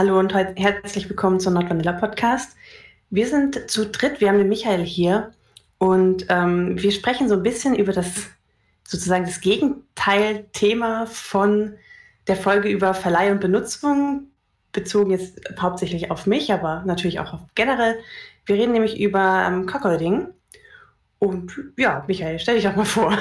Hallo und herzlich willkommen zum Nordvanilla Podcast. Wir sind zu dritt, wir haben den Michael hier und ähm, wir sprechen so ein bisschen über das sozusagen das Gegenteil-Thema von der Folge über Verleih und Benutzung, bezogen jetzt hauptsächlich auf mich, aber natürlich auch auf generell. Wir reden nämlich über ähm, Cockholding. Und ja, Michael, stell dich auch mal vor.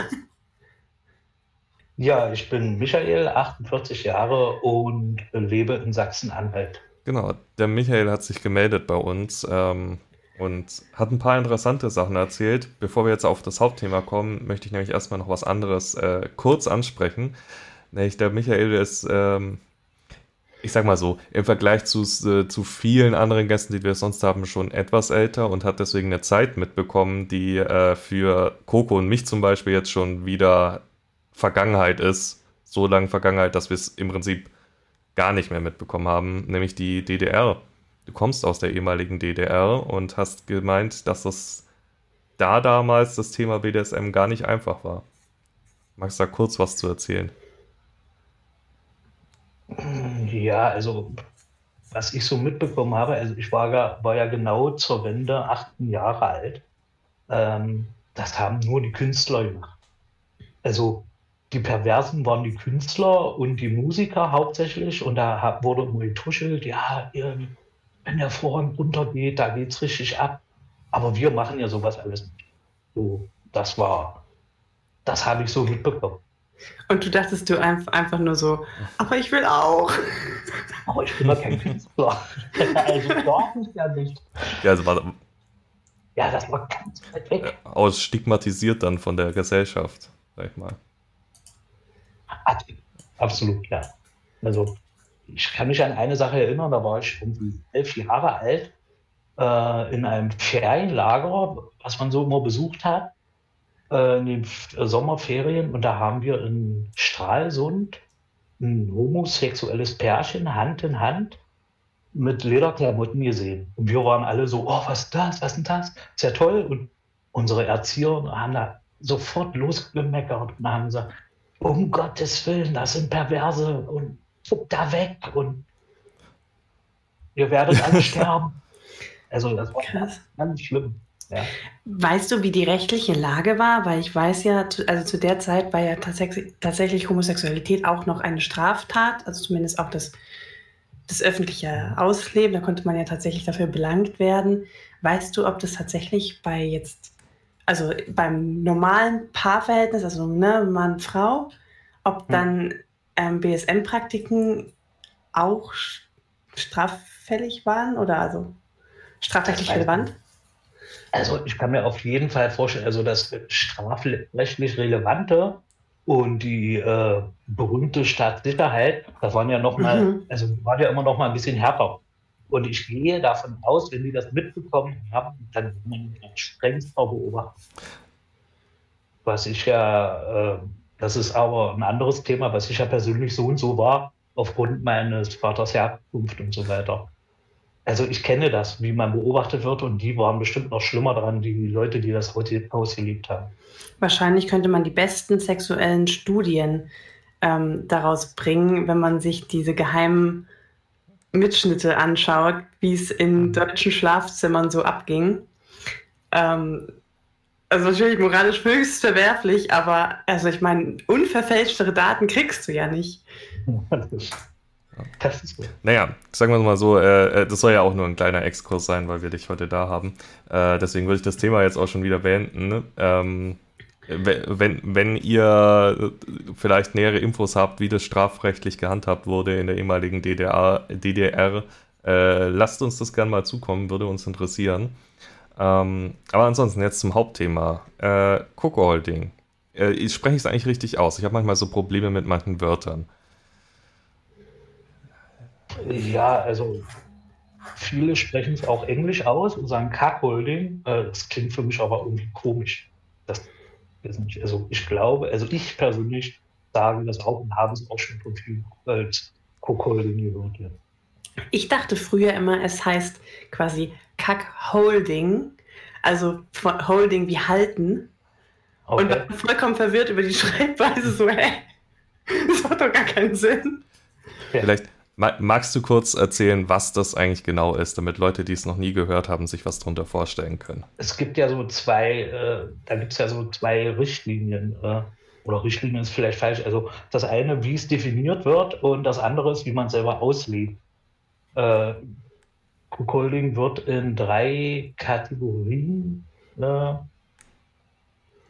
Ja, ich bin Michael, 48 Jahre und lebe in Sachsen-Anhalt. Genau, der Michael hat sich gemeldet bei uns ähm, und hat ein paar interessante Sachen erzählt. Bevor wir jetzt auf das Hauptthema kommen, möchte ich nämlich erstmal noch was anderes äh, kurz ansprechen. Nämlich der Michael ist, ähm, ich sag mal so, im Vergleich zu, äh, zu vielen anderen Gästen, die wir sonst haben, schon etwas älter und hat deswegen eine Zeit mitbekommen, die äh, für Coco und mich zum Beispiel jetzt schon wieder Vergangenheit ist, so lange Vergangenheit, dass wir es im Prinzip gar nicht mehr mitbekommen haben, nämlich die DDR. Du kommst aus der ehemaligen DDR und hast gemeint, dass das da damals das Thema BDSM gar nicht einfach war. Magst du da kurz was zu erzählen? Ja, also was ich so mitbekommen habe, also ich war ja, war ja genau zur Wende 18 Jahre alt. Ähm, das haben nur die Künstler gemacht. Also die Perversen waren die Künstler und die Musiker hauptsächlich. Und da wurde immer getuschelt, ja, wenn der Vorhang runtergeht, da geht es richtig ab. Aber wir machen ja sowas alles nicht. So, das war, das habe ich so mitbekommen. Und du dachtest du einfach nur so, aber ich will auch. Aber ich bin doch kein Künstler. also doch nicht ja nicht. Ja, also war, ja, das war ganz weit weg. Aus stigmatisiert dann von der Gesellschaft, sag ich mal. Absolut, ja. Also ich kann mich an eine Sache erinnern, da war ich irgendwie elf Jahre alt äh, in einem Ferienlager, was man so immer besucht hat, äh, in den Sommerferien. Und da haben wir in Stralsund ein homosexuelles Pärchen Hand in Hand mit Lederklamotten gesehen. Und wir waren alle so, oh, was ist das, was ist denn das? Ist ja toll. Und unsere Erzieher haben da sofort losgemeckert und haben gesagt, um Gottes Willen, das sind Perverse und da weg und ihr werdet alle sterben. Also das war Krass. ganz schlimm. Ja. Weißt du, wie die rechtliche Lage war? Weil ich weiß ja, also zu der Zeit war ja tatsächlich, tatsächlich Homosexualität auch noch eine Straftat, also zumindest auch das, das öffentliche Ausleben. Da konnte man ja tatsächlich dafür belangt werden. Weißt du, ob das tatsächlich bei jetzt also beim normalen Paarverhältnis, also ne, Mann, Frau, ob hm. dann ähm, BSM-Praktiken auch straffällig waren oder also strafrechtlich relevant? Also ich kann mir auf jeden Fall vorstellen, also das strafrechtlich Relevante und die äh, berühmte Staatssicherheit, das waren ja noch mal, mhm. also waren ja immer noch mal ein bisschen härter. Und ich gehe davon aus, wenn die das mitbekommen haben, dann wird man strengst beobachten. Was ich ja, äh, das ist aber ein anderes Thema, was ich ja persönlich so und so war, aufgrund meines Vaters Herkunft und so weiter. Also ich kenne das, wie man beobachtet wird und die waren bestimmt noch schlimmer dran, die Leute, die das Haus geliebt haben. Wahrscheinlich könnte man die besten sexuellen Studien ähm, daraus bringen, wenn man sich diese geheimen Mitschnitte anschaut, wie es in mhm. deutschen Schlafzimmern so abging. Ähm, also natürlich moralisch höchst verwerflich, aber also ich meine, unverfälschtere Daten kriegst du ja nicht. Das ist gut. Naja, sagen wir mal so, äh, äh, das soll ja auch nur ein kleiner Exkurs sein, weil wir dich heute da haben. Äh, deswegen würde ich das Thema jetzt auch schon wieder beenden. Ne? Ähm, wenn, wenn ihr vielleicht nähere Infos habt, wie das strafrechtlich gehandhabt wurde in der ehemaligen DDR, DDR äh, lasst uns das gerne mal zukommen, würde uns interessieren. Ähm, aber ansonsten jetzt zum Hauptthema. Äh, Coco Holding. Äh, ich spreche es eigentlich richtig aus. Ich habe manchmal so Probleme mit manchen Wörtern. Ja, also viele sprechen es auch Englisch aus und sagen Cockholding. Äh, das klingt für mich aber irgendwie komisch. Das also ich glaube, also ich persönlich sage das auch und habe es auch schon von vielen als Cook-Holding gehört. Ja. Ich dachte früher immer, es heißt quasi Kack-Holding, also Holding wie halten. Okay. Und dann vollkommen verwirrt über die Schreibweise, so, hä? Das macht doch gar keinen Sinn. Ja. Vielleicht, Magst du kurz erzählen, was das eigentlich genau ist, damit Leute, die es noch nie gehört haben, sich was darunter vorstellen können? Es gibt ja so zwei, äh, da gibt es ja so zwei Richtlinien. Äh, oder Richtlinien ist vielleicht falsch. Also das eine, wie es definiert wird, und das andere ist, wie man selber auslebt. Äh, Cookholding wird in drei Kategorien äh,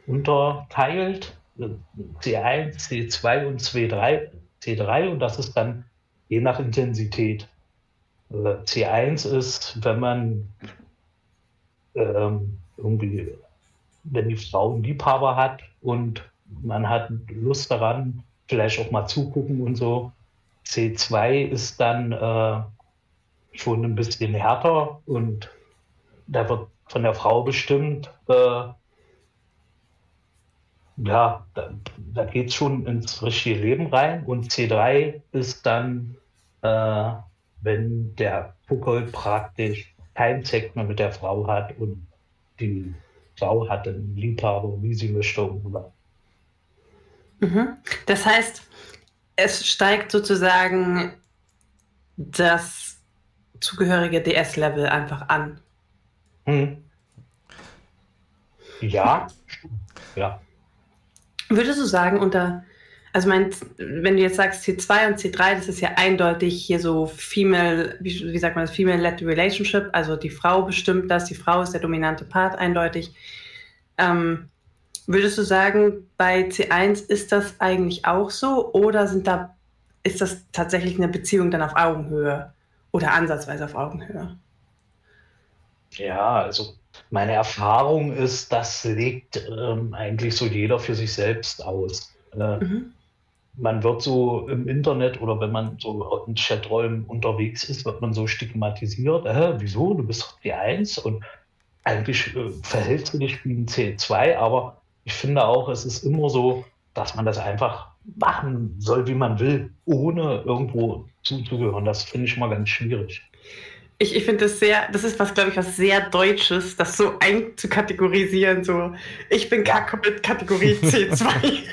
unterteilt. C1, C2 und C3, C3 und das ist dann je nach Intensität. C1 ist, wenn man ähm, irgendwie, wenn die Frau einen Liebhaber hat und man hat Lust daran, vielleicht auch mal zugucken und so. C2 ist dann äh, schon ein bisschen härter und da wird von der Frau bestimmt, äh, ja, da, da geht es schon ins richtige Leben rein. Und C3 ist dann äh, wenn der Puckel praktisch keinen Sex mehr mit der Frau hat und die Frau hat einen Liebhaber, wie sie möchte. Mhm. Das heißt, es steigt sozusagen das zugehörige DS-Level einfach an. Hm. Ja, ja. Würdest du sagen, unter also mein, wenn du jetzt sagst C2 und C3, das ist ja eindeutig hier so female, wie, wie sagt man das, female-led relationship, also die Frau bestimmt das, die Frau ist der dominante Part eindeutig. Ähm, würdest du sagen, bei C1 ist das eigentlich auch so oder sind da, ist das tatsächlich eine Beziehung dann auf Augenhöhe oder ansatzweise auf Augenhöhe? Ja, also meine Erfahrung ist, das legt ähm, eigentlich so jeder für sich selbst aus. Äh, mhm man wird so im Internet oder wenn man so in Chaträumen unterwegs ist, wird man so stigmatisiert. Äh, wieso? Du bist die Eins und eigentlich äh, verhältst du dich wie ein C2, aber ich finde auch, es ist immer so, dass man das einfach machen soll, wie man will, ohne irgendwo zuzugehören. Das finde ich mal ganz schwierig. Ich, ich finde das sehr, das ist was, glaube ich, was sehr Deutsches, das so einzukategorisieren. So, ich bin ja. Kategorie C2.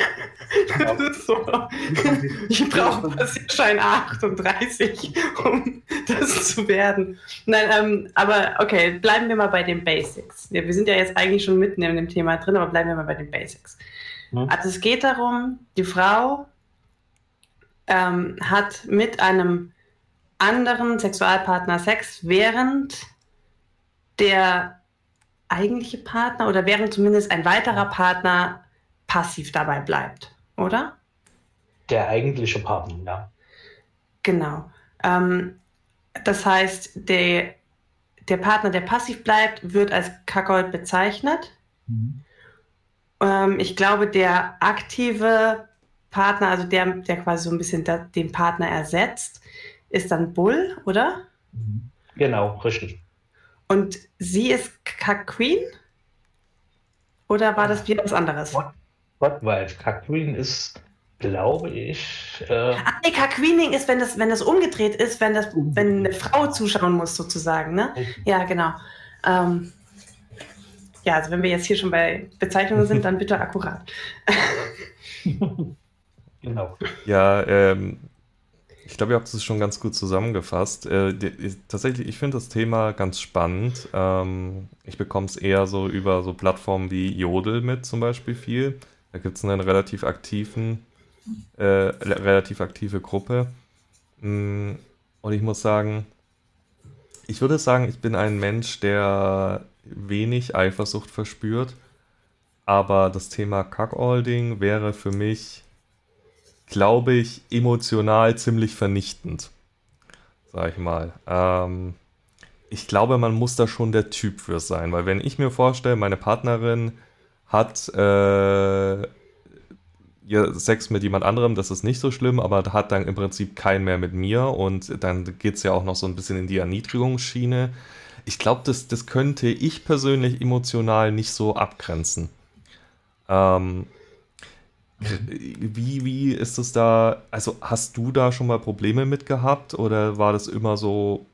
Das ist so. Ich brauche Passierschein 38, um das zu werden. Nein, ähm, aber okay, bleiben wir mal bei den Basics. Wir sind ja jetzt eigentlich schon mitten in dem Thema drin, aber bleiben wir mal bei den Basics. Hm. Also es geht darum, die Frau ähm, hat mit einem anderen Sexualpartner Sex, während der eigentliche Partner oder während zumindest ein weiterer Partner passiv dabei bleibt oder? Der eigentliche Partner, ja. Genau. Ähm, das heißt, der, der Partner, der passiv bleibt, wird als Kackold bezeichnet. Mhm. Ähm, ich glaube, der aktive Partner, also der, der quasi so ein bisschen da, den Partner ersetzt, ist dann Bull, oder? Genau, richtig. Und sie ist Kack-Queen? Oder war das wieder was anderes? What? Gottwald. Kaqueen ist, glaube ich. Äh, Ach nee, Kaqueening ist, wenn das, wenn das umgedreht ist, wenn, das, wenn eine Frau zuschauen muss, sozusagen. Ne? Ja, genau. Ähm, ja, also wenn wir jetzt hier schon bei Bezeichnungen sind, dann bitte akkurat. genau. Ja, ähm, ich glaube, ihr habt es schon ganz gut zusammengefasst. Äh, die, tatsächlich, ich finde das Thema ganz spannend. Ähm, ich bekomme es eher so über so Plattformen wie Jodel mit zum Beispiel viel. Da gibt es einen relativ aktiven, äh, relativ aktive Gruppe. Mm, und ich muss sagen, ich würde sagen, ich bin ein Mensch, der wenig Eifersucht verspürt. Aber das Thema Cuckolding wäre für mich, glaube ich, emotional ziemlich vernichtend. Sag ich mal. Ähm, ich glaube, man muss da schon der Typ für sein, weil wenn ich mir vorstelle, meine Partnerin hat äh, ja, Sex mit jemand anderem, das ist nicht so schlimm, aber hat dann im Prinzip keinen mehr mit mir und dann geht es ja auch noch so ein bisschen in die Erniedrigungsschiene. Ich glaube, das, das könnte ich persönlich emotional nicht so abgrenzen. Ähm, wie, wie ist es da, also hast du da schon mal Probleme mit gehabt oder war das immer so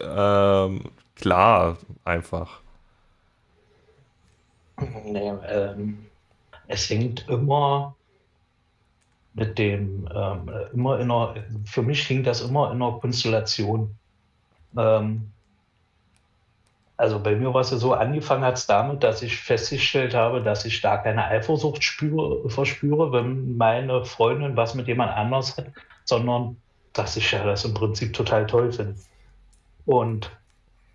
ähm, klar einfach? Nee, ähm, es hängt immer mit dem ähm, immer in einer, für mich hing das immer in einer Konstellation. Ähm, also bei mir war es ja so, angefangen hat es damit, dass ich festgestellt habe, dass ich da keine Eifersucht spüre, verspüre, wenn meine Freundin was mit jemand anders hat, sondern dass ich ja das im Prinzip total toll finde. Und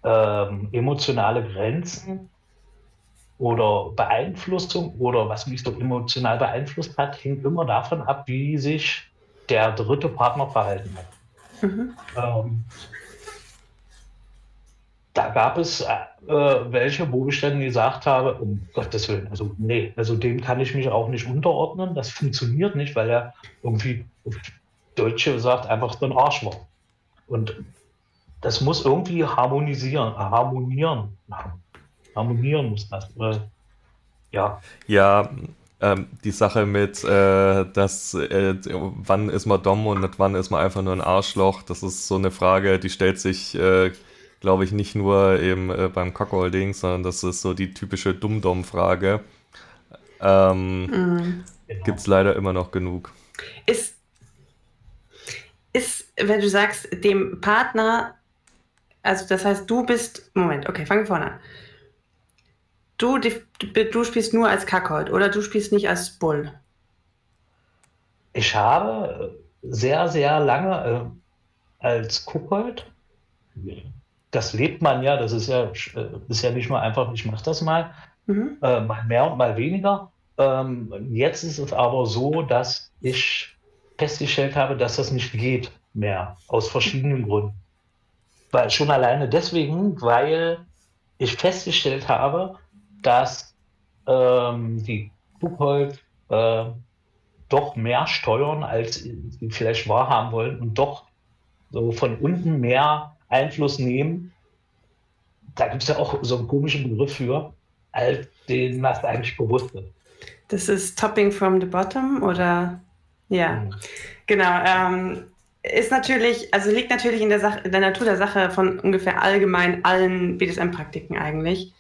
ähm, emotionale Grenzen oder Beeinflussung oder was mich so emotional beeinflusst hat, hängt immer davon ab, wie sich der dritte Partner verhalten hat. Mhm. Ähm, da gab es äh, welche, wo ich dann gesagt habe, um Gottes Willen, also nee, also dem kann ich mich auch nicht unterordnen, das funktioniert nicht, weil er irgendwie, Deutsche sagt, einfach so ein Arsch war. Und das muss irgendwie harmonisieren, harmonieren. Harmonieren muss das. Ja. Ja, ähm, die Sache mit, äh, dass äh, wann ist man dumm und wann ist man einfach nur ein Arschloch, das ist so eine Frage, die stellt sich, äh, glaube ich, nicht nur eben äh, beim Cockholding, sondern das ist so die typische Dumm-Dumm-Frage. Ähm, mhm. Gibt es leider immer noch genug. Ist, ist, wenn du sagst, dem Partner, also das heißt, du bist, Moment, okay, fangen wir vorne an. Du, du spielst nur als Kackhold oder du spielst nicht als Bull? Ich habe sehr, sehr lange äh, als Kuckold das lebt man ja, das ist ja, äh, ist ja nicht mal einfach, ich mache das mal, mhm. äh, mal mehr und mal weniger. Ähm, jetzt ist es aber so, dass ich festgestellt habe, dass das nicht geht mehr, aus verschiedenen Gründen. Weil schon alleine deswegen, weil ich festgestellt habe, dass ähm, die Buchholz äh, doch mehr steuern, als sie vielleicht wahrhaben wollen und doch so von unten mehr Einfluss nehmen. Da gibt es ja auch so einen komischen Begriff für, als den was eigentlich bewusst ist. Das ist Topping from the Bottom oder ja, mhm. genau. Ähm, ist natürlich, also liegt natürlich in der, Sache, in der Natur der Sache von ungefähr allgemein allen BDSM-Praktiken eigentlich,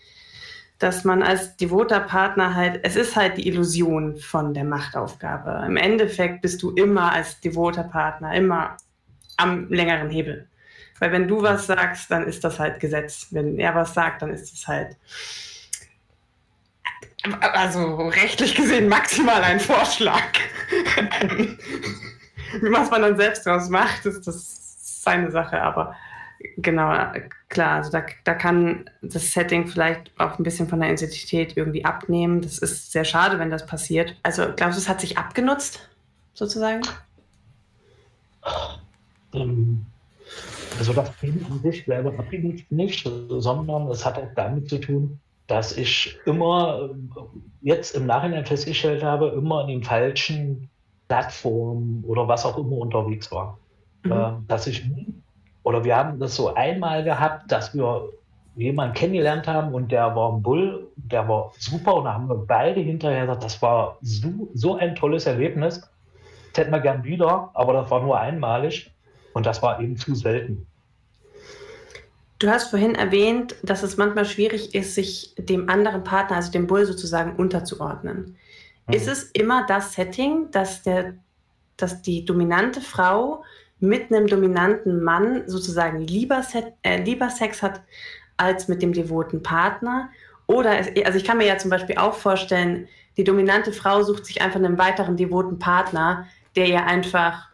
dass man als devoter Partner halt, es ist halt die Illusion von der Machtaufgabe. Im Endeffekt bist du immer als devoter Partner immer am längeren Hebel. Weil wenn du was sagst, dann ist das halt Gesetz. Wenn er was sagt, dann ist es halt also rechtlich gesehen maximal ein Vorschlag. was man dann selbst daraus macht, ist das seine Sache, aber genau, klar, also da, da kann das Setting vielleicht auch ein bisschen von der Intensität irgendwie abnehmen. Das ist sehr schade, wenn das passiert. Also glaubst du, es hat sich abgenutzt, sozusagen? Ähm, also das Film an sich selber abgelegt nicht, sondern es hat auch damit zu tun, dass ich immer jetzt im Nachhinein festgestellt habe, immer in den falschen Plattformen oder was auch immer unterwegs war. Mhm. Äh, dass ich, oder wir haben das so einmal gehabt, dass wir jemanden kennengelernt haben und der war ein Bull, der war super und da haben wir beide hinterher gesagt, das war so, so ein tolles Erlebnis. Das hätten wir gern wieder, aber das war nur einmalig. Und das war eben zu selten. Du hast vorhin erwähnt, dass es manchmal schwierig ist, sich dem anderen Partner, also dem Bull sozusagen, unterzuordnen. Mhm. Ist es immer das Setting, dass, der, dass die dominante Frau mit einem dominanten Mann sozusagen lieber, Set, äh, lieber Sex hat als mit dem devoten Partner? Oder, es, also ich kann mir ja zum Beispiel auch vorstellen, die dominante Frau sucht sich einfach einen weiteren devoten Partner, der ihr einfach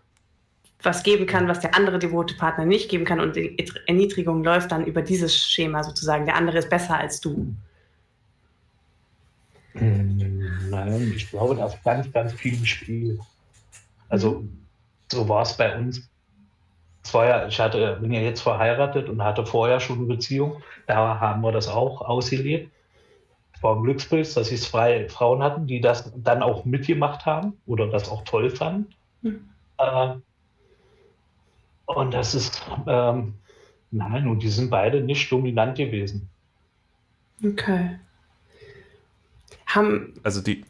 was geben kann, was der andere devote Partner nicht geben kann. Und die Erniedrigung läuft dann über dieses Schema sozusagen. Der andere ist besser als du. Hm, nein, ich glaube, da ist ganz, ganz viel im Spiel. Also, so war es bei uns. Es war ja, ich hatte, bin ja jetzt verheiratet und hatte vorher schon eine Beziehung. Da haben wir das auch ausgelebt. Es war ein Glücksbild, dass es zwei Frauen hatten, die das dann auch mitgemacht haben oder das auch toll fanden. Mhm. Äh, und das ist, ähm, nein, und die sind beide nicht dominant gewesen. Okay. Haben, also die.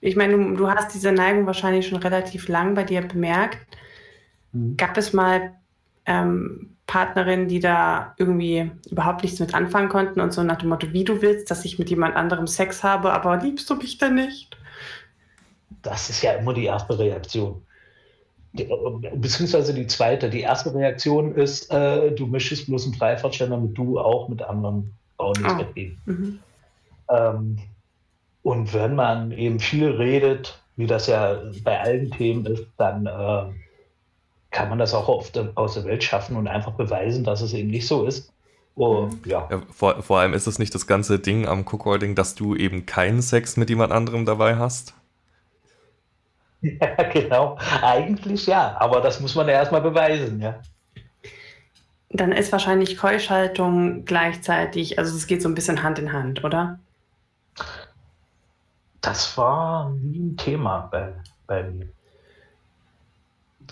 Ich meine, du, du hast diese Neigung wahrscheinlich schon relativ lang bei dir bemerkt. Mhm. Gab es mal ähm, Partnerinnen, die da irgendwie überhaupt nichts mit anfangen konnten und so nach dem Motto, wie du willst, dass ich mit jemand anderem Sex habe, aber liebst du mich denn nicht? das ist ja immer die erste Reaktion. Die, beziehungsweise die zweite. Die erste Reaktion ist, äh, du möchtest bloß einen Freifahrtschein, damit du auch mit anderen Frauen ins ah. Bett gehen. Mhm. Ähm, und wenn man eben viel redet, wie das ja bei allen Themen ist, dann äh, kann man das auch oft aus der Welt schaffen und einfach beweisen, dass es eben nicht so ist. Oh, ja. ja vor, vor, allem ist es nicht das ganze Ding am Cookholding, dass du eben keinen Sex mit jemand anderem dabei hast? Ja, genau. Eigentlich ja, aber das muss man ja erstmal beweisen, ja. Dann ist wahrscheinlich Keuschhaltung gleichzeitig, also es geht so ein bisschen Hand in Hand, oder? Das war nie ein Thema bei, bei mir.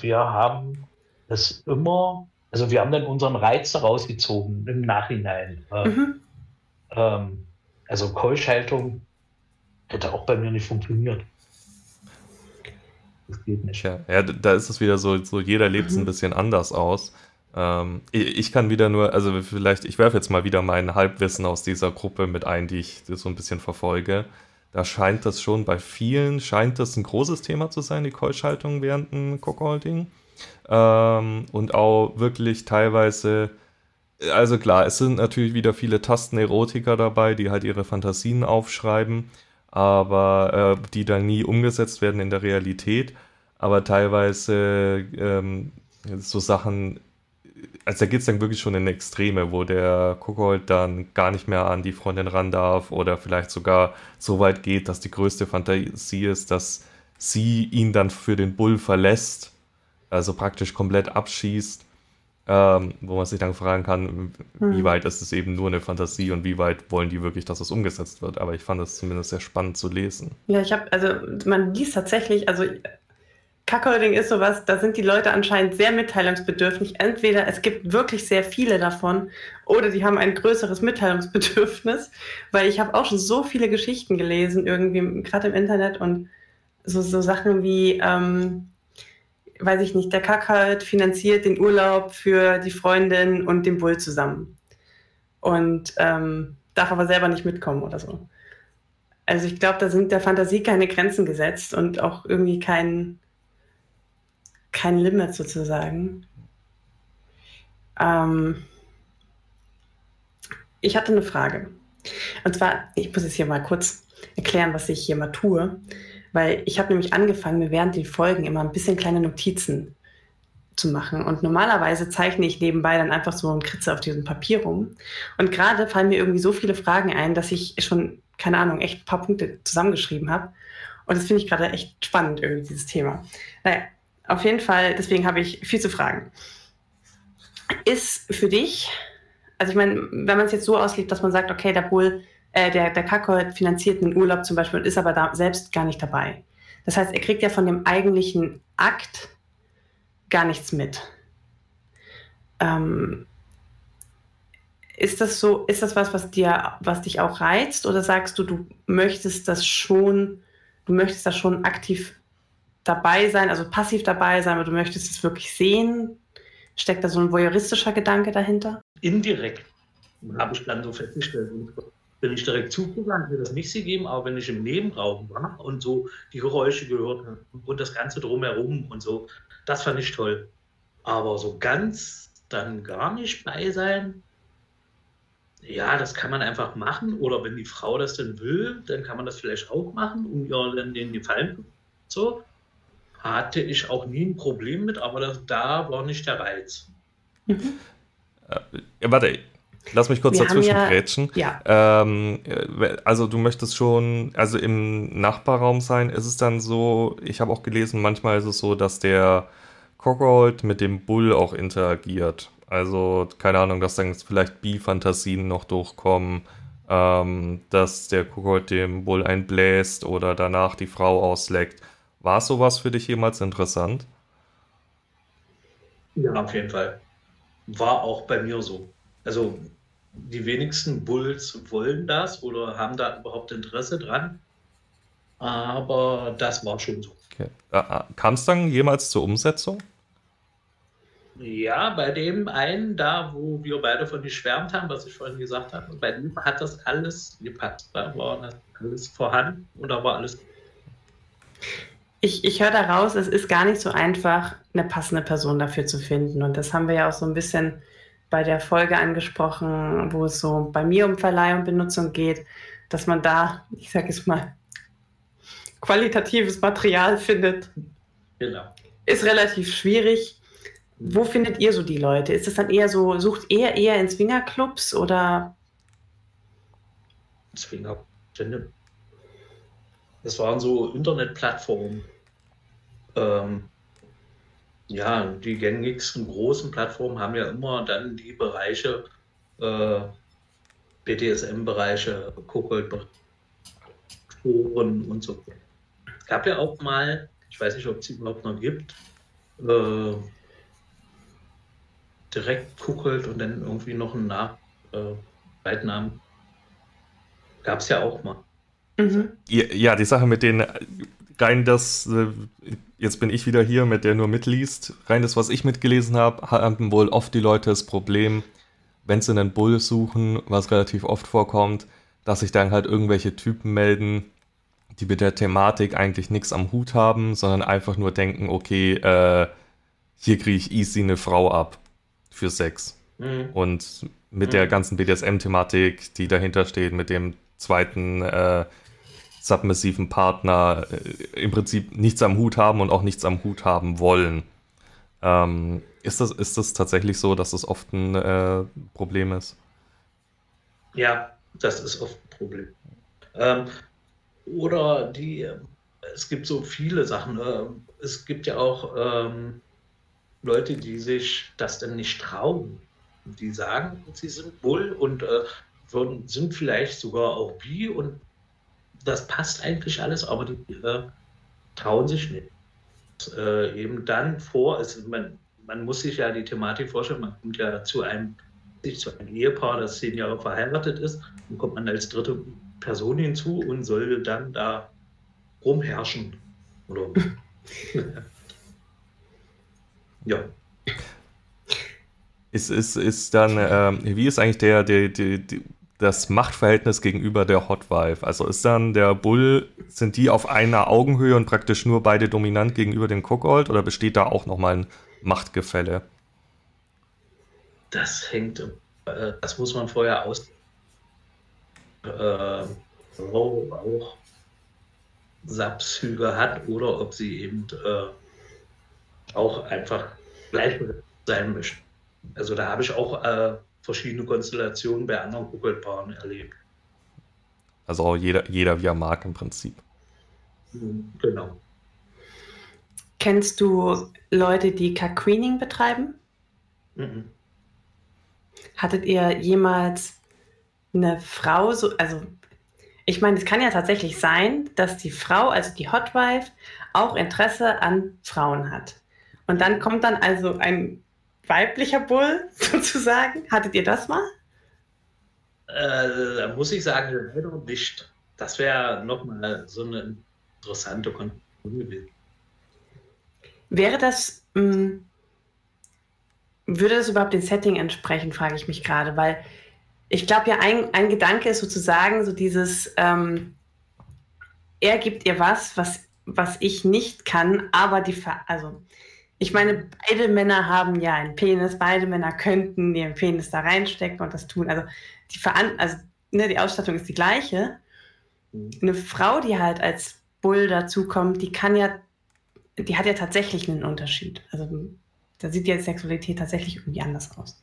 Wir haben es immer also wir haben dann unseren Reiz daraus gezogen im Nachhinein. Äh, mhm. Ähm, also Keuschhaltung hätte auch bei mir nicht funktioniert. Das geht nicht. Ja, ja da ist es wieder so, so jeder lebt es mhm. ein bisschen anders aus. Ähm, ich, ich, kann wieder nur, also vielleicht, ich werfe jetzt mal wieder mein Halbwissen aus dieser Gruppe mit ein, die ich so ein bisschen verfolge. Da scheint das schon bei vielen, scheint das ein großes Thema zu sein, die Keuschhaltung während dem Cockholding. Ähm, und auch wirklich teilweise, also klar, es sind natürlich wieder viele Tastenerotiker dabei, die halt ihre Fantasien aufschreiben, aber äh, die dann nie umgesetzt werden in der Realität. Aber teilweise ähm, so Sachen, also da geht es dann wirklich schon in Extreme, wo der Kuckold dann gar nicht mehr an die Freundin ran darf oder vielleicht sogar so weit geht, dass die größte Fantasie ist, dass sie ihn dann für den Bull verlässt also praktisch komplett abschießt, ähm, wo man sich dann fragen kann, hm. wie weit ist es eben nur eine Fantasie und wie weit wollen die wirklich, dass es umgesetzt wird. Aber ich fand es zumindest sehr spannend zu lesen. Ja, ich habe, also man liest tatsächlich, also Cuckolding ist sowas, da sind die Leute anscheinend sehr mitteilungsbedürftig. Entweder es gibt wirklich sehr viele davon oder die haben ein größeres Mitteilungsbedürfnis, weil ich habe auch schon so viele Geschichten gelesen, irgendwie gerade im Internet und so, so Sachen wie, ähm, weiß ich nicht, der Kack halt finanziert den Urlaub für die Freundin und den Bull zusammen. Und ähm, darf aber selber nicht mitkommen oder so. Also ich glaube, da sind der Fantasie keine Grenzen gesetzt und auch irgendwie kein, kein Limit sozusagen. Ähm, ich hatte eine Frage. Und zwar, ich muss jetzt hier mal kurz erklären, was ich hier mal tue. Weil ich habe nämlich angefangen, mir während den Folgen immer ein bisschen kleine Notizen zu machen. Und normalerweise zeichne ich nebenbei dann einfach so einen Kritze auf diesem Papier rum. Und gerade fallen mir irgendwie so viele Fragen ein, dass ich schon, keine Ahnung, echt ein paar Punkte zusammengeschrieben habe. Und das finde ich gerade echt spannend, irgendwie, dieses Thema. Naja, auf jeden Fall, deswegen habe ich viel zu fragen. Ist für dich, also ich meine, wenn man es jetzt so auslegt, dass man sagt, okay, der Bull äh, der, der Kakold finanziert einen Urlaub zum Beispiel und ist aber da selbst gar nicht dabei. Das heißt, er kriegt ja von dem eigentlichen Akt gar nichts mit. Ähm, ist das so, ist das was, was dir, was dich auch reizt, oder sagst du, du möchtest das schon, du möchtest da schon aktiv dabei sein, also passiv dabei sein, aber du möchtest es wirklich sehen? Steckt da so ein voyeuristischer Gedanke dahinter? Indirekt habe ich dann so festgestellt bin ich direkt zugegangen, wird das nicht sie geben, aber wenn ich im Nebenraum war und so die Geräusche gehört habe und das Ganze drumherum und so, das fand ich toll. Aber so ganz dann gar nicht bei sein, ja, das kann man einfach machen. Oder wenn die Frau das denn will, dann kann man das vielleicht auch machen, um ihr dann den Gefallen zu so. Hatte ich auch nie ein Problem mit, aber das, da war nicht der Reiz. Mhm. Äh, warte, Lass mich kurz dazwischen grätschen. Ja, ja. Ähm, also du möchtest schon, also im Nachbarraum sein, ist es dann so, ich habe auch gelesen, manchmal ist es so, dass der Cockrold mit dem Bull auch interagiert. Also, keine Ahnung, dass dann vielleicht Bi-Fantasien noch durchkommen, ähm, dass der Cockrold dem Bull einbläst oder danach die Frau ausleckt. War sowas für dich jemals interessant? Ja, auf jeden Fall. War auch bei mir so. Also die wenigsten Bulls wollen das oder haben da überhaupt Interesse dran. Aber das war schon so. Okay. Äh, Kam es dann jemals zur Umsetzung? Ja, bei dem einen da, wo wir beide von geschwärmt haben, was ich vorhin gesagt habe, bei dem hat das alles gepasst. Da war das alles vorhanden und da war alles. ich, ich höre daraus, es ist gar nicht so einfach, eine passende Person dafür zu finden. Und das haben wir ja auch so ein bisschen bei der Folge angesprochen, wo es so bei mir um Verleih und Benutzung geht, dass man da, ich sage es mal, qualitatives Material findet. Genau. Ist relativ schwierig. Wo findet ihr so die Leute? Ist es dann eher so, sucht ihr eher in Swingerclubs oder? Swinger, das waren so Internetplattformen. Ähm, ja, die gängigsten großen Plattformen haben ja immer dann die Bereiche, äh, BDSM-Bereiche, Kuckuck, Foren und so. Es gab ja auch mal, ich weiß nicht, ob es überhaupt noch gibt, äh, direkt Kuckult und dann irgendwie noch einen Nach äh, Beitnamen. Gab es ja auch mal. Mhm. Ja, die Sache mit den rein das, äh, jetzt bin ich wieder hier, mit der nur mitliest, rein das, was ich mitgelesen habe, haben wohl oft die Leute das Problem, wenn sie einen Bull suchen, was relativ oft vorkommt, dass sich dann halt irgendwelche Typen melden, die mit der Thematik eigentlich nichts am Hut haben, sondern einfach nur denken, okay, äh, hier kriege ich easy eine Frau ab für Sex. Mhm. Und mit mhm. der ganzen BDSM-Thematik, die dahinter steht, mit dem zweiten äh, submissiven Partner äh, im Prinzip nichts am Hut haben und auch nichts am Hut haben wollen. Ähm, ist, das, ist das tatsächlich so, dass das oft ein äh, Problem ist? Ja, das ist oft ein Problem. Ähm, oder die, es gibt so viele Sachen. Äh, es gibt ja auch ähm, Leute, die sich das dann nicht trauen. Die sagen, sie sind Bull und äh, sind vielleicht sogar auch bi und das passt eigentlich alles, aber die äh, trauen sich nicht. Äh, eben dann vor, es, man, man muss sich ja die Thematik vorstellen, man kommt ja zu einem, zu einem Ehepaar, das zehn Jahre verheiratet ist, dann kommt man als dritte Person hinzu und soll dann da rumherrschen. Oder, ja. Ist, ist, ist dann, ähm, wie ist eigentlich der, der, der das Machtverhältnis gegenüber der Hot Wife? Also ist dann der Bull, sind die auf einer Augenhöhe und praktisch nur beide dominant gegenüber dem Cookold oder besteht da auch nochmal ein Machtgefälle? Das hängt, äh, das muss man vorher aus. Äh, auch Sapzüge hat oder ob sie eben äh, auch einfach gleich sein möchte. Also da habe ich auch äh, verschiedene Konstellationen bei anderen Kugelpaaren erlebt. Also jeder, jeder wie er mag im Prinzip. Mhm, genau. Kennst du Leute, die K-Queening betreiben? Mhm. Hattet ihr jemals eine Frau so, also ich meine, es kann ja tatsächlich sein, dass die Frau, also die Hotwife, auch Interesse an Frauen hat. Und dann kommt dann also ein weiblicher Bull sozusagen. Hattet ihr das mal? Äh, da muss ich sagen, leider nicht. Das wäre nochmal so eine interessante Konstruktion gewesen. Wäre das, mh, hm, würde das überhaupt dem Setting entsprechen, frage ich mich gerade, weil ich glaube ja, ein, ein Gedanke ist sozusagen so dieses, ähm, er gibt ihr was, was, was ich nicht kann, aber die, also ich meine, beide Männer haben ja einen Penis, beide Männer könnten ihren Penis da reinstecken und das tun. Also die, Veran also, ne, die Ausstattung ist die gleiche. Mhm. Eine Frau, die halt als Bull dazukommt, die kann ja, die hat ja tatsächlich einen Unterschied. Also da sieht die Sexualität tatsächlich irgendwie anders aus.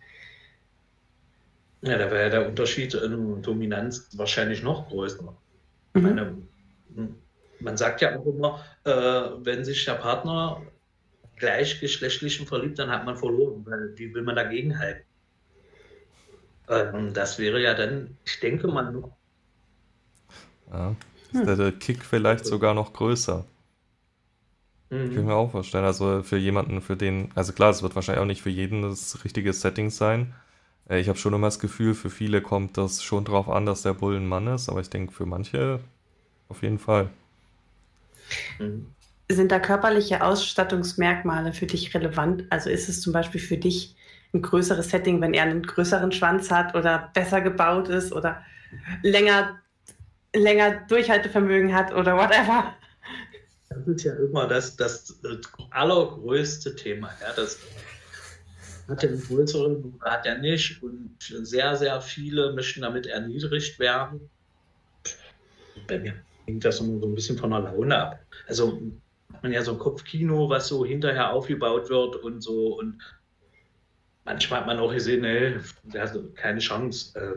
Ja, da wäre ja der Unterschied in Dominanz wahrscheinlich noch größer. Mhm. Meine, man sagt ja auch immer, äh, wenn sich der Partner Gleichgeschlechtlichen verliebt, dann hat man verloren, weil wie will man dagegen halten? Ähm, das wäre ja dann, ich denke mal, noch. Ja, ist hm. der Kick vielleicht sogar noch größer. Mhm. Kann ich mir auch vorstellen. Also für jemanden, für den, also klar, es wird wahrscheinlich auch nicht für jeden das richtige Setting sein. Äh, ich habe schon immer das Gefühl, für viele kommt das schon darauf an, dass der Bull ein Mann ist, aber ich denke für manche auf jeden Fall. Mhm sind da körperliche Ausstattungsmerkmale für dich relevant? Also ist es zum Beispiel für dich ein größeres Setting, wenn er einen größeren Schwanz hat oder besser gebaut ist oder länger, länger Durchhaltevermögen hat oder whatever? Das ist ja immer das, das allergrößte Thema. Ja, das hat er einen größeren oder hat er nicht. Und sehr, sehr viele möchten damit erniedrigt werden. Bei mir hängt das immer so ein bisschen von der Laune ab. Also hat man ja so ein Kopfkino, was so hinterher aufgebaut wird und so. Und manchmal hat man auch gesehen, nee, der hat keine Chance. Äh,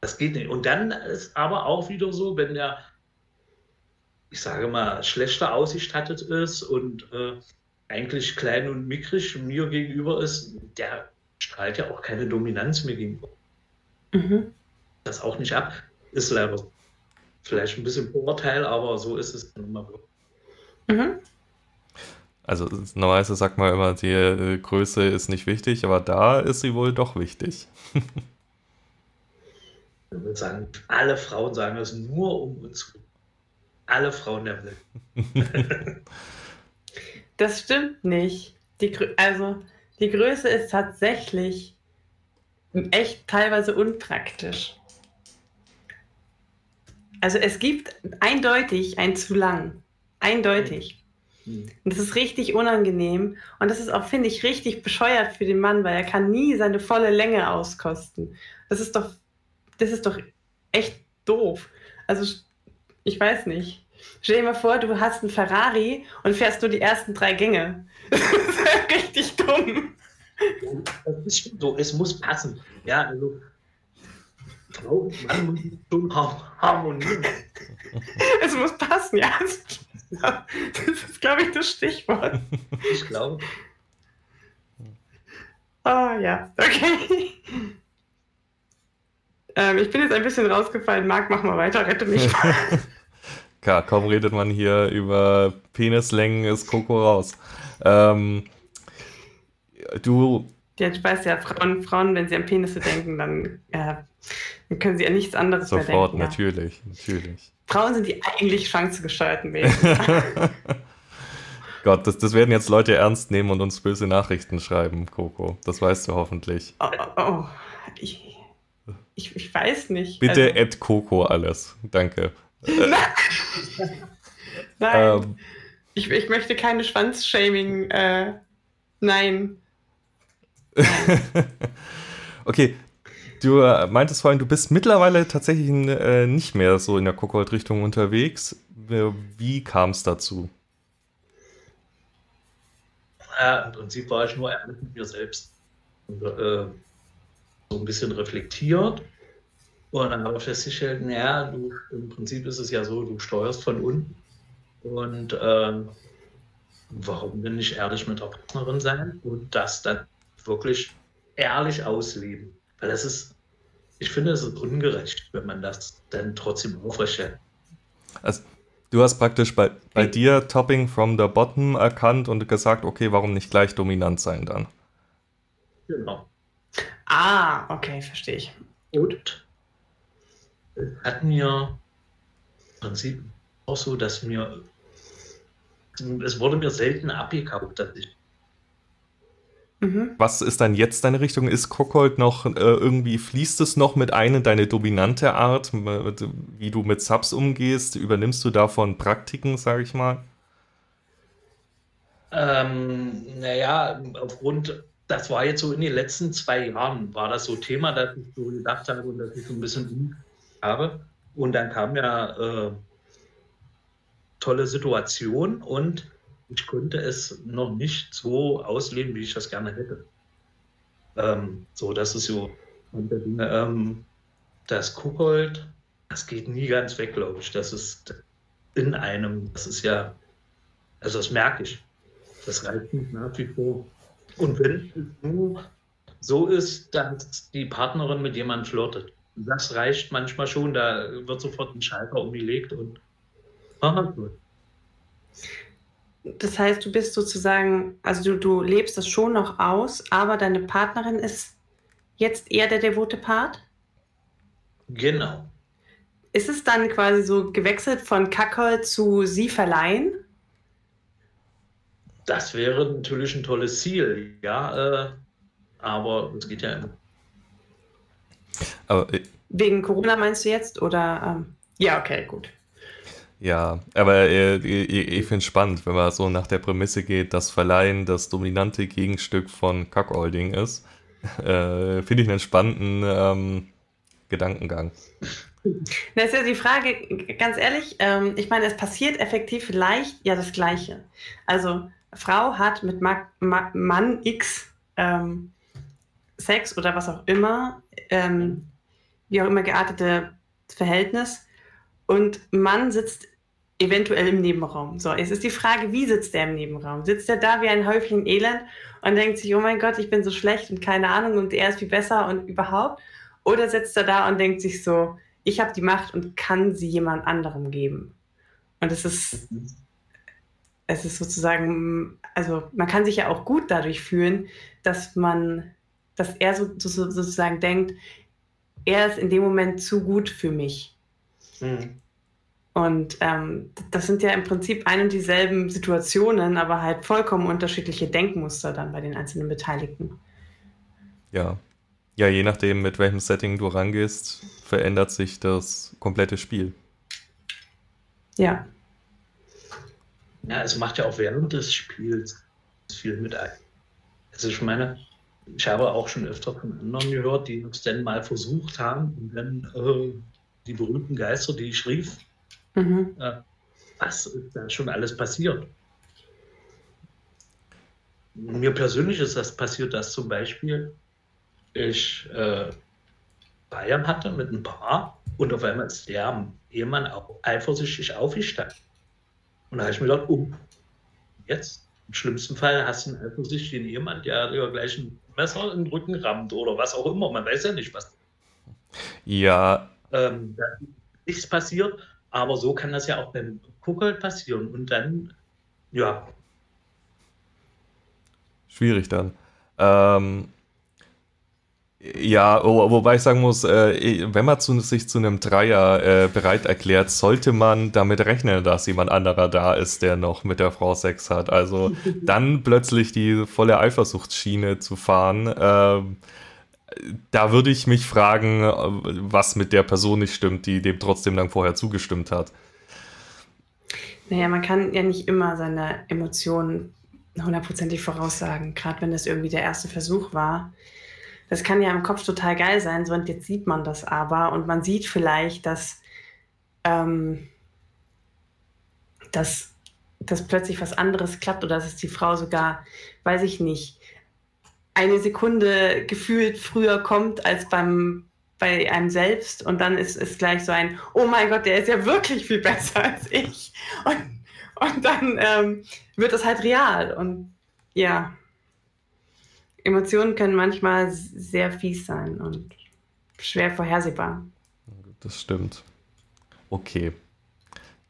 das geht nicht. Und dann ist aber auch wieder so, wenn der, ich sage mal, schlechter ausgestattet ist und äh, eigentlich klein und mickrig mir gegenüber ist, der strahlt ja auch keine Dominanz mir gegenüber. Mhm. Das auch nicht ab. Ist leider vielleicht ein bisschen Vorurteil, aber so ist es immer. Mhm. Also normalerweise sagt man immer, die äh, Größe ist nicht wichtig, aber da ist sie wohl doch wichtig. ich würde sagen, alle Frauen sagen das nur um uns. Alle Frauen der Welt. Das stimmt nicht. Die, also die Größe ist tatsächlich echt teilweise unpraktisch. Also es gibt eindeutig ein zu lang. Eindeutig. Mhm. Und das ist richtig unangenehm. Und das ist auch, finde ich, richtig bescheuert für den Mann, weil er kann nie seine volle Länge auskosten. Das ist doch, das ist doch echt doof. Also ich weiß nicht. Stell dir mal vor, du hast einen Ferrari und fährst nur die ersten drei Gänge. Das ist richtig dumm. Das ist so, es muss passen. Ja, also Frau und Mann muss schon harmonieren. Es muss passen, ja. Das ist, glaube ich, das Stichwort. Ich glaube. Oh ja, okay. Ähm, ich bin jetzt ein bisschen rausgefallen. Marc, mach mal weiter, rette mich. Ja, kaum redet man hier über Penislängen, ist Coco raus. Ähm, du. Ja, ich weiß ja, Frauen, Frauen, wenn sie an Penisse denken, dann, äh, dann können sie an nichts anderes Sofort, mehr denken. Sofort, natürlich, ja. natürlich. Frauen sind die eigentlich chancegescheiten Wesen. Gott, das, das werden jetzt Leute ernst nehmen und uns böse Nachrichten schreiben, Coco. Das weißt du hoffentlich. Oh, oh, oh. Ich, ich, ich, weiß nicht. Bitte also, add Coco alles. Danke. Nein. Ähm, ich, ich möchte keine Schwanzshaming. Äh, nein. okay. Du äh, meintest vorhin, du bist mittlerweile tatsächlich äh, nicht mehr so in der Kuckold-Richtung unterwegs. Wie kam es dazu? Ja, Im Prinzip war ich nur mit mir selbst. Und, äh, so ein bisschen reflektiert und dann habe ich festgestellt, naja, du, im Prinzip ist es ja so, du steuerst von unten. Und ähm, warum denn nicht ehrlich mit der Partnerin sein und das dann wirklich ehrlich ausleben? Weil das ist, ich finde, es ist ungerecht, wenn man das dann trotzdem aufrechterhält. Also, du hast praktisch bei, bei okay. dir Topping from the Bottom erkannt und gesagt, okay, warum nicht gleich dominant sein dann? Genau. Ah, okay, verstehe ich. Und hat mir im Prinzip auch so, dass mir, es wurde mir selten abgekauft, dass ich mhm. was ist dann jetzt deine Richtung? Ist Kokold noch äh, irgendwie, fließt es noch mit ein in deine dominante Art, wie du mit Subs umgehst? Übernimmst du davon Praktiken, sage ich mal? Ähm, naja, aufgrund, das war jetzt so in den letzten zwei Jahren, war das so Thema, dass ich so gedacht habe und dass ich so ein bisschen habe. Und dann kam ja äh, tolle Situation und ich konnte es noch nicht so ausleben, wie ich das gerne hätte. Ähm, so, das ist so. Und, ähm, das Kuckold, das geht nie ganz weg, glaube ich. Das ist in einem, das ist ja, also das merke ich. Das reicht nicht nach wie vor. Und wenn es nur so ist, dass die Partnerin mit jemandem flirtet, das reicht manchmal schon, da wird sofort ein Schalter umgelegt und aha, gut. Das heißt, du bist sozusagen, also du, du lebst das schon noch aus, aber deine Partnerin ist jetzt eher der devote Part? Genau. Ist es dann quasi so gewechselt von Kackhold zu sie verleihen? Das wäre natürlich ein tolles Ziel, ja. Äh, aber es geht ja immer. Aber, äh, Wegen Corona meinst du jetzt? Oder ähm, ja, okay, gut. Ja, aber äh, ich, ich finde es spannend, wenn man so nach der Prämisse geht, dass Verleihen das dominante Gegenstück von Cuckolding ist. Äh, finde ich einen spannenden ähm, Gedankengang. Das ist ja die Frage, ganz ehrlich, ähm, ich meine, es passiert effektiv vielleicht ja das Gleiche. Also, Frau hat mit Ma Ma Mann X ähm, Sex oder was auch immer, ähm, wie auch immer geartete Verhältnis und Mann sitzt eventuell im Nebenraum. So, es ist die Frage, wie sitzt er im Nebenraum? Sitzt er da wie ein Häufchen Elend und denkt sich, oh mein Gott, ich bin so schlecht und keine Ahnung und er ist viel besser und überhaupt? Oder sitzt er da und denkt sich so, ich habe die Macht und kann sie jemand anderem geben? Und es ist, es ist sozusagen, also man kann sich ja auch gut dadurch fühlen, dass man, dass er so, so, sozusagen denkt, er ist in dem Moment zu gut für mich. Mhm. Und ähm, das sind ja im Prinzip ein und dieselben Situationen, aber halt vollkommen unterschiedliche Denkmuster dann bei den einzelnen Beteiligten. Ja. Ja, je nachdem, mit welchem Setting du rangehst, verändert sich das komplette Spiel. Ja. Ja, es macht ja auch während des Spiels viel mit ein. Also ich meine, ich habe auch schon öfter von anderen gehört, die uns dann mal versucht haben und dann äh, die berühmten Geister, die ich rief, mhm. äh, was ist da schon alles passiert? Mir persönlich ist das passiert, dass zum Beispiel ich äh, Bayern hatte mit einem Paar und auf einmal ist der Ehemann auch eifersüchtig aufgestanden. Und da habe ich mir gedacht, oh, jetzt? Im schlimmsten Fall hast du einen eifersüchtigen Ehemann, der dir gleich ein Messer in den Rücken rammt oder was auch immer. Man weiß ja nicht, was. Ja. Ähm, da ist nichts passiert, aber so kann das ja auch beim Kuckel passieren. Und dann, ja. Schwierig dann. Ähm, ja, wobei ich sagen muss, äh, wenn man zu, sich zu einem Dreier äh, bereit erklärt, sollte man damit rechnen, dass jemand anderer da ist, der noch mit der Frau Sex hat. Also dann plötzlich die volle Eifersuchtsschiene zu fahren, äh, da würde ich mich fragen, was mit der Person nicht stimmt, die dem trotzdem dann vorher zugestimmt hat. Naja, man kann ja nicht immer seine Emotionen hundertprozentig voraussagen, gerade wenn das irgendwie der erste Versuch war das kann ja im Kopf total geil sein, so und jetzt sieht man das aber und man sieht vielleicht, dass, ähm, dass, dass plötzlich was anderes klappt oder dass die Frau sogar, weiß ich nicht, eine Sekunde gefühlt früher kommt als beim bei einem selbst und dann ist es gleich so ein, oh mein Gott, der ist ja wirklich viel besser als ich. Und, und dann ähm, wird das halt real und ja. Emotionen können manchmal sehr fies sein und schwer vorhersehbar. Das stimmt. Okay.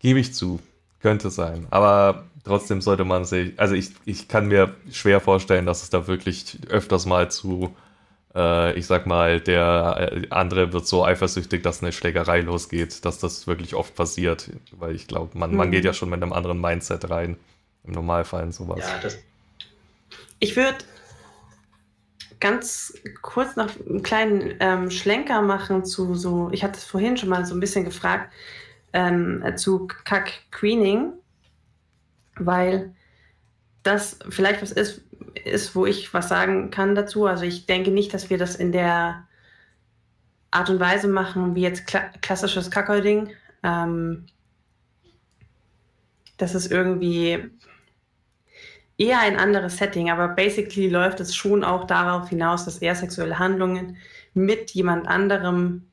Gebe ich zu. Könnte sein. Aber trotzdem sollte man sich, also ich, ich kann mir schwer vorstellen, dass es da wirklich öfters mal zu, äh, ich sag mal, der äh, andere wird so eifersüchtig, dass eine Schlägerei losgeht, dass das wirklich oft passiert. Weil ich glaube, man, mhm. man geht ja schon mit einem anderen Mindset rein. Im Normalfall in sowas. Ja, das. Ich würde ganz kurz noch einen kleinen ähm, Schlenker machen zu so, ich hatte es vorhin schon mal so ein bisschen gefragt, ähm, zu Kack Queening, weil das vielleicht was ist, ist, wo ich was sagen kann dazu. Also ich denke nicht, dass wir das in der Art und Weise machen, wie jetzt kla klassisches Kackolding. Ähm, das ist irgendwie eher ein anderes Setting, aber basically läuft es schon auch darauf hinaus, dass er sexuelle Handlungen mit jemand anderem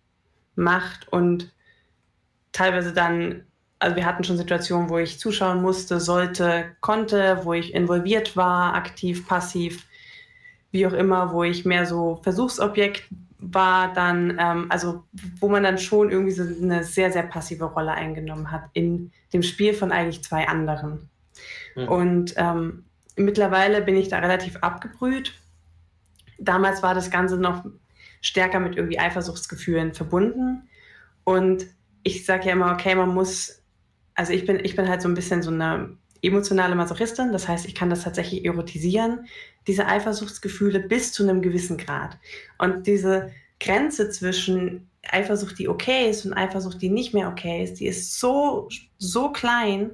macht und teilweise dann, also wir hatten schon Situationen, wo ich zuschauen musste, sollte, konnte, wo ich involviert war, aktiv, passiv, wie auch immer, wo ich mehr so Versuchsobjekt war, dann, ähm, also wo man dann schon irgendwie so eine sehr, sehr passive Rolle eingenommen hat in dem Spiel von eigentlich zwei anderen. Mhm. Und ähm, Mittlerweile bin ich da relativ abgebrüht. Damals war das Ganze noch stärker mit irgendwie Eifersuchtsgefühlen verbunden. Und ich sage ja immer, okay, man muss, also ich bin, ich bin halt so ein bisschen so eine emotionale Masochistin. Das heißt, ich kann das tatsächlich erotisieren, diese Eifersuchtsgefühle bis zu einem gewissen Grad. Und diese Grenze zwischen Eifersucht, die okay ist und Eifersucht, die nicht mehr okay ist, die ist so, so klein,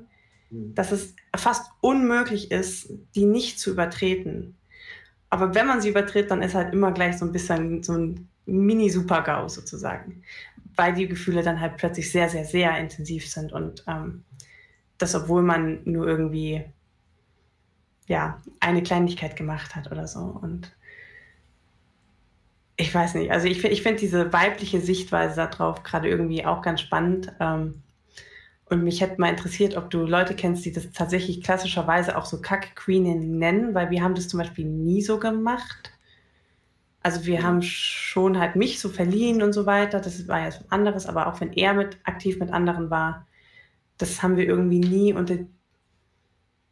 mhm. dass es fast unmöglich ist, die nicht zu übertreten. Aber wenn man sie übertritt, dann ist halt immer gleich so ein bisschen so ein Mini-Super-GAU sozusagen, weil die Gefühle dann halt plötzlich sehr, sehr, sehr intensiv sind und ähm, das, obwohl man nur irgendwie ja, eine Kleinigkeit gemacht hat oder so. Und ich weiß nicht, also ich, ich finde diese weibliche Sichtweise darauf gerade irgendwie auch ganz spannend. Ähm, und mich hätte mal interessiert, ob du Leute kennst, die das tatsächlich klassischerweise auch so Kack-Queeninnen nennen, weil wir haben das zum Beispiel nie so gemacht. Also wir haben schon halt mich so verliehen und so weiter. Das war ja was anderes, aber auch wenn er mit aktiv mit anderen war, das haben wir irgendwie nie unter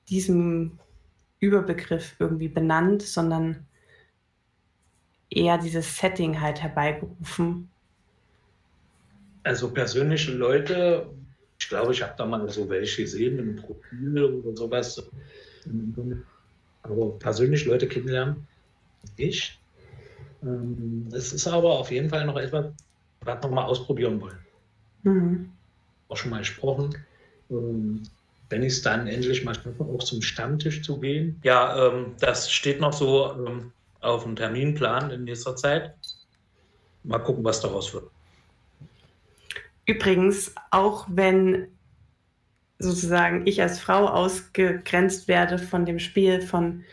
diesem Überbegriff irgendwie benannt, sondern eher dieses Setting halt herbeigerufen. Also persönliche Leute ich glaube, ich habe da mal so welche gesehen im Profil oder sowas. Aber persönlich Leute kennenlernen, ich. Ähm, es ist aber auf jeden Fall noch etwas, was wir noch mal ausprobieren wollen. Mhm. Auch schon mal gesprochen. Ähm, wenn ich es dann endlich mal schaffe, auch zum Stammtisch zu gehen. Ja, ähm, das steht noch so ähm, auf dem Terminplan in nächster Zeit. Mal gucken, was daraus wird. Übrigens, auch wenn sozusagen ich als Frau ausgegrenzt werde von dem Spiel von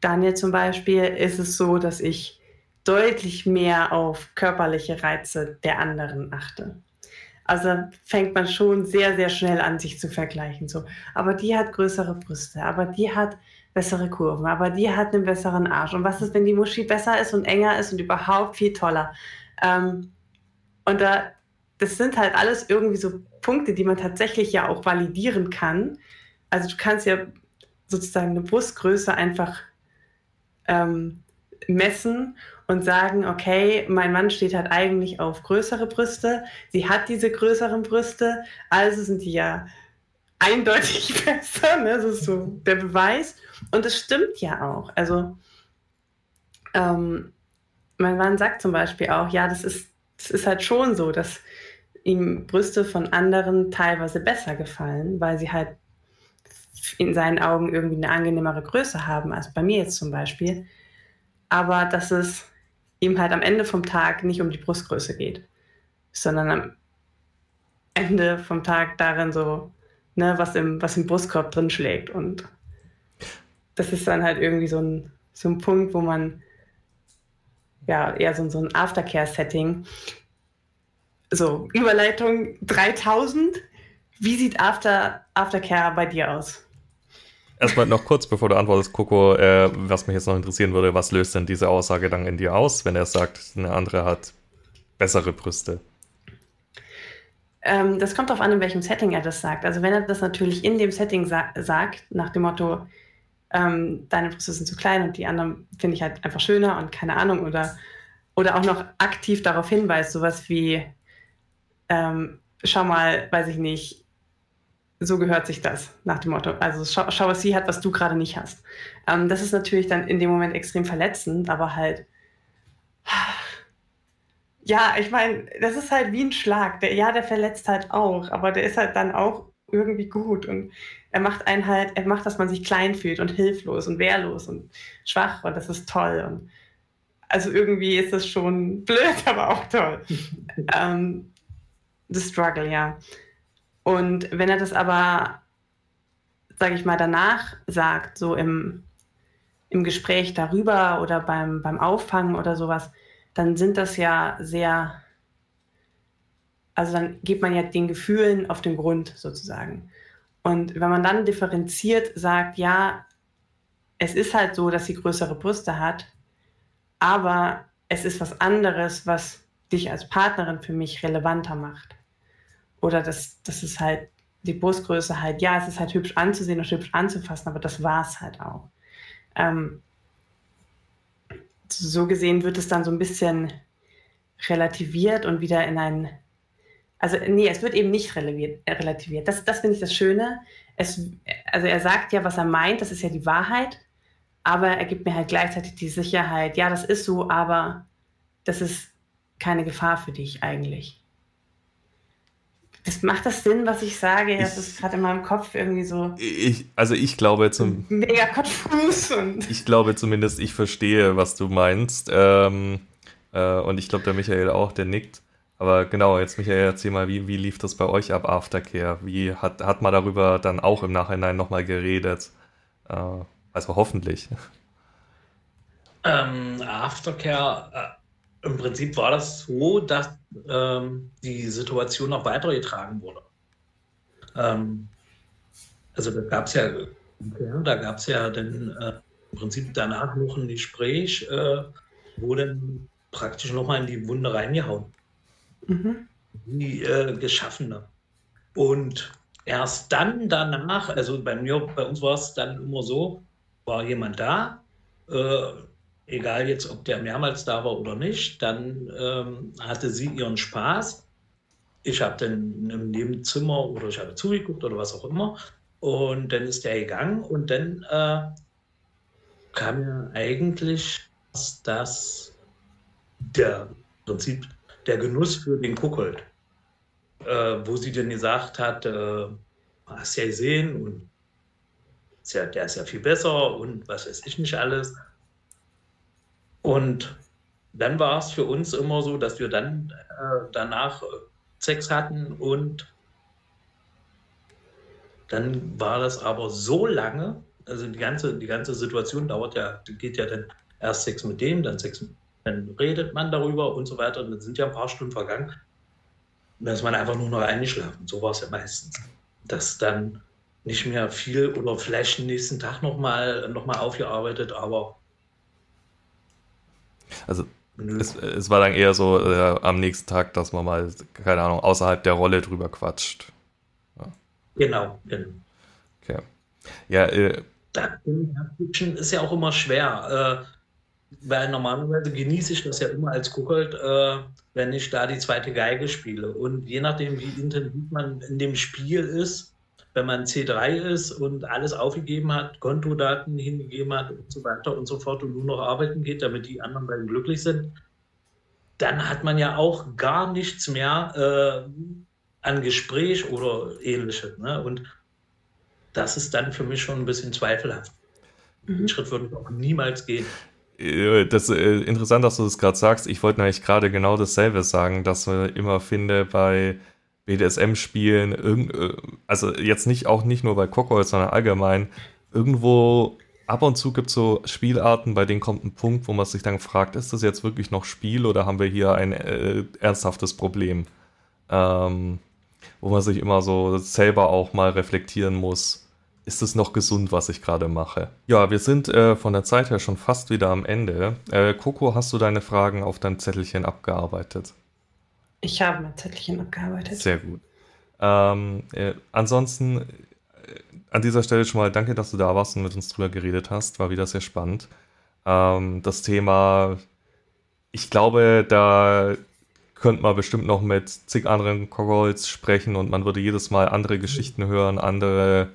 Daniel zum Beispiel, ist es so, dass ich deutlich mehr auf körperliche Reize der anderen achte. Also fängt man schon sehr, sehr schnell an, sich zu vergleichen. So, aber die hat größere Brüste, aber die hat bessere Kurven, aber die hat einen besseren Arsch. Und was ist, wenn die Muschi besser ist und enger ist und überhaupt viel toller? Ähm, und da das sind halt alles irgendwie so Punkte, die man tatsächlich ja auch validieren kann. Also du kannst ja sozusagen eine Brustgröße einfach ähm, messen und sagen, okay, mein Mann steht halt eigentlich auf größere Brüste, sie hat diese größeren Brüste, also sind die ja eindeutig besser, ne? das ist so der Beweis. Und es stimmt ja auch. Also ähm, mein Mann sagt zum Beispiel auch, ja, das ist, das ist halt schon so, dass ihm Brüste von anderen teilweise besser gefallen, weil sie halt in seinen Augen irgendwie eine angenehmere Größe haben als bei mir jetzt zum Beispiel. Aber dass es ihm halt am Ende vom Tag nicht um die Brustgröße geht, sondern am Ende vom Tag darin so, ne, was im, was im Brustkorb drin schlägt. Und das ist dann halt irgendwie so ein, so ein Punkt, wo man ja eher so, so ein Aftercare-Setting so, Überleitung 3000. Wie sieht After, Aftercare bei dir aus? Erstmal noch kurz, bevor du antwortest, Coco, äh, was mich jetzt noch interessieren würde, was löst denn diese Aussage dann in dir aus, wenn er sagt, eine andere hat bessere Brüste? Ähm, das kommt darauf an, in welchem Setting er das sagt. Also wenn er das natürlich in dem Setting sa sagt, nach dem Motto, ähm, deine Brüste sind zu klein und die anderen finde ich halt einfach schöner und keine Ahnung, oder, oder auch noch aktiv darauf hinweist, sowas wie, ähm, schau mal, weiß ich nicht, so gehört sich das nach dem Motto. Also schau, schau was sie hat, was du gerade nicht hast. Ähm, das ist natürlich dann in dem Moment extrem verletzend, aber halt, ja, ich meine, das ist halt wie ein Schlag. Der, ja, der verletzt halt auch, aber der ist halt dann auch irgendwie gut und er macht einen halt, er macht, dass man sich klein fühlt und hilflos und wehrlos und schwach und das ist toll und also irgendwie ist das schon blöd, aber auch toll. ähm, the struggle, ja. Und wenn er das aber, sage ich mal, danach sagt, so im, im Gespräch darüber oder beim, beim Auffangen oder sowas, dann sind das ja sehr, also dann geht man ja den Gefühlen auf den Grund sozusagen. Und wenn man dann differenziert sagt, ja, es ist halt so, dass sie größere Brüste hat, aber es ist was anderes, was dich als Partnerin für mich relevanter macht oder dass das ist halt die Brustgröße halt, ja, es ist halt hübsch anzusehen und hübsch anzufassen, aber das war es halt auch. Ähm, so gesehen wird es dann so ein bisschen relativiert und wieder in ein, also nee, es wird eben nicht relativiert. Das, das finde ich das Schöne. Es, also er sagt ja, was er meint, das ist ja die Wahrheit, aber er gibt mir halt gleichzeitig die Sicherheit, ja, das ist so, aber das ist keine Gefahr für dich eigentlich. Das macht das Sinn, was ich sage? Das ist gerade in meinem Kopf irgendwie so. Ich, also ich glaube zum. Mega konfus. ich glaube zumindest, ich verstehe, was du meinst. Ähm, äh, und ich glaube, der Michael auch, der nickt. Aber genau, jetzt Michael, erzähl mal, wie, wie lief das bei euch ab, Aftercare? Wie hat, hat man darüber dann auch im Nachhinein nochmal geredet? Äh, also hoffentlich. Ähm, Aftercare, äh, im Prinzip war das so, dass ähm, die Situation noch weitergetragen wurde. Ähm, also da gab es ja, da gab es ja dann äh, im Prinzip danach noch ein Gespräch, äh, wo dann praktisch nochmal in die Wunde reingehauen mhm. die äh, Geschaffene. Und erst dann danach, also bei mir, bei uns war es dann immer so, war jemand da, äh, egal jetzt, ob der mehrmals da war oder nicht, dann ähm, hatte sie ihren Spaß. Ich habe dann im Nebenzimmer oder ich habe zugeguckt oder was auch immer. Und dann ist der gegangen und dann äh, kam mir eigentlich das, der Prinzip der Genuss für den Kuckold, äh, wo sie dann gesagt hat, äh, hast ja gesehen und ist ja, der ist ja viel besser und was weiß ich nicht alles. Und dann war es für uns immer so, dass wir dann äh, danach Sex hatten und dann war das aber so lange, also die ganze, die ganze Situation dauert ja, geht ja dann erst Sex mit dem, dann Sex dann redet man darüber und so weiter. Und dann sind ja ein paar Stunden vergangen. Und dann ist man einfach nur noch eingeschlafen. So war es ja meistens. Dass dann nicht mehr viel oder vielleicht nächsten Tag nochmal noch mal aufgearbeitet, aber. Also es, es, war dann eher so äh, am nächsten Tag, dass man mal, keine Ahnung, außerhalb der Rolle drüber quatscht. Ja. Genau, genau. Okay. Ja, äh, da ist ja auch immer schwer. Äh, weil normalerweise genieße ich das ja immer als Kuckold, äh, wenn ich da die zweite Geige spiele. Und je nachdem, wie intensiv man in dem Spiel ist, wenn man C3 ist und alles aufgegeben hat, Kontodaten hingegeben hat und so weiter und so fort und nur noch arbeiten geht, damit die anderen beiden glücklich sind, dann hat man ja auch gar nichts mehr äh, an Gespräch oder ähnliches. Ne? Und das ist dann für mich schon ein bisschen zweifelhaft. Mhm. Den Schritt würde ich auch niemals gehen. Äh, das ist äh, interessant, dass du das gerade sagst. Ich wollte nämlich gerade genau dasselbe sagen, dass man immer finde bei BDSM-Spielen, äh, also jetzt nicht auch nicht nur bei Cockholz, sondern allgemein, irgendwo ab und zu gibt es so Spielarten, bei denen kommt ein Punkt, wo man sich dann fragt, ist das jetzt wirklich noch Spiel oder haben wir hier ein äh, ernsthaftes Problem? Ähm, wo man sich immer so selber auch mal reflektieren muss ist es noch gesund, was ich gerade mache? Ja, wir sind äh, von der Zeit her schon fast wieder am Ende. Äh, Coco, hast du deine Fragen auf dein Zettelchen abgearbeitet? Ich habe mein Zettelchen abgearbeitet. Sehr gut. Ähm, äh, ansonsten äh, an dieser Stelle schon mal danke, dass du da warst und mit uns drüber geredet hast. War wieder sehr spannend. Ähm, das Thema, ich glaube, da könnte man bestimmt noch mit zig anderen Cogolds sprechen und man würde jedes Mal andere Geschichten hören, andere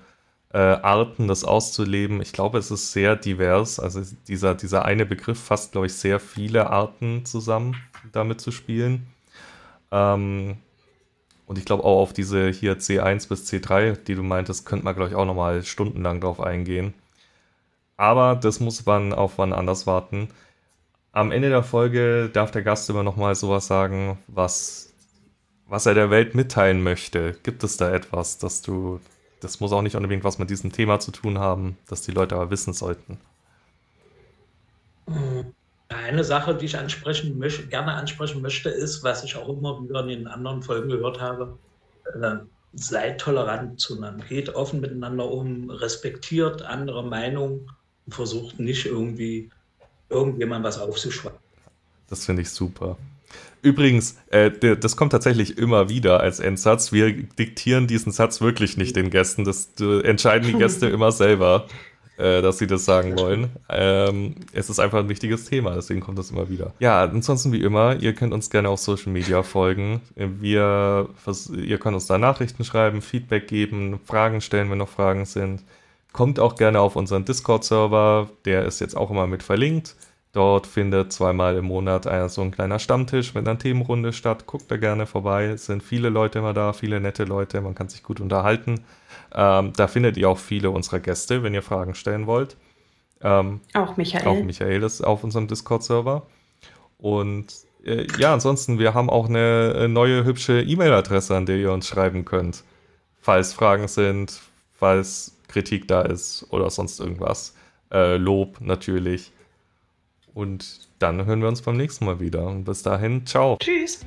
äh, Arten, das auszuleben. Ich glaube, es ist sehr divers. Also dieser, dieser eine Begriff fasst, glaube ich, sehr viele Arten zusammen, damit zu spielen. Ähm, und ich glaube auch auf diese hier C1 bis C3, die du meintest, könnte man, glaube ich, auch nochmal stundenlang drauf eingehen. Aber das muss man auf wann anders warten. Am Ende der Folge darf der Gast immer nochmal sowas sagen, was, was er der Welt mitteilen möchte. Gibt es da etwas, das du das muss auch nicht unbedingt was mit diesem Thema zu tun haben, das die Leute aber wissen sollten. Eine Sache, die ich ansprechen möchte, gerne ansprechen möchte, ist, was ich auch immer wieder in den anderen Folgen gehört habe, äh, seid tolerant zueinander, geht offen miteinander um, respektiert andere Meinungen und versucht nicht irgendwie irgendjemand was aufzuschweigen. Das finde ich super. Übrigens, äh, das kommt tatsächlich immer wieder als Endsatz. Wir diktieren diesen Satz wirklich nicht den Gästen. Das entscheiden die Gäste immer selber, äh, dass sie das sagen wollen. Ähm, es ist einfach ein wichtiges Thema, deswegen kommt das immer wieder. Ja, ansonsten wie immer, ihr könnt uns gerne auf Social Media folgen. Wir, ihr könnt uns da Nachrichten schreiben, Feedback geben, Fragen stellen, wenn noch Fragen sind. Kommt auch gerne auf unseren Discord-Server, der ist jetzt auch immer mit verlinkt. Dort findet zweimal im Monat ein, so ein kleiner Stammtisch mit einer Themenrunde statt. Guckt da gerne vorbei. Es sind viele Leute immer da, viele nette Leute. Man kann sich gut unterhalten. Ähm, da findet ihr auch viele unserer Gäste, wenn ihr Fragen stellen wollt. Ähm, auch Michael. Auch Michael ist auf unserem Discord-Server. Und äh, ja, ansonsten, wir haben auch eine neue hübsche E-Mail-Adresse, an der ihr uns schreiben könnt. Falls Fragen sind, falls Kritik da ist oder sonst irgendwas. Äh, Lob natürlich. Und dann hören wir uns beim nächsten Mal wieder. Und bis dahin, ciao. Tschüss.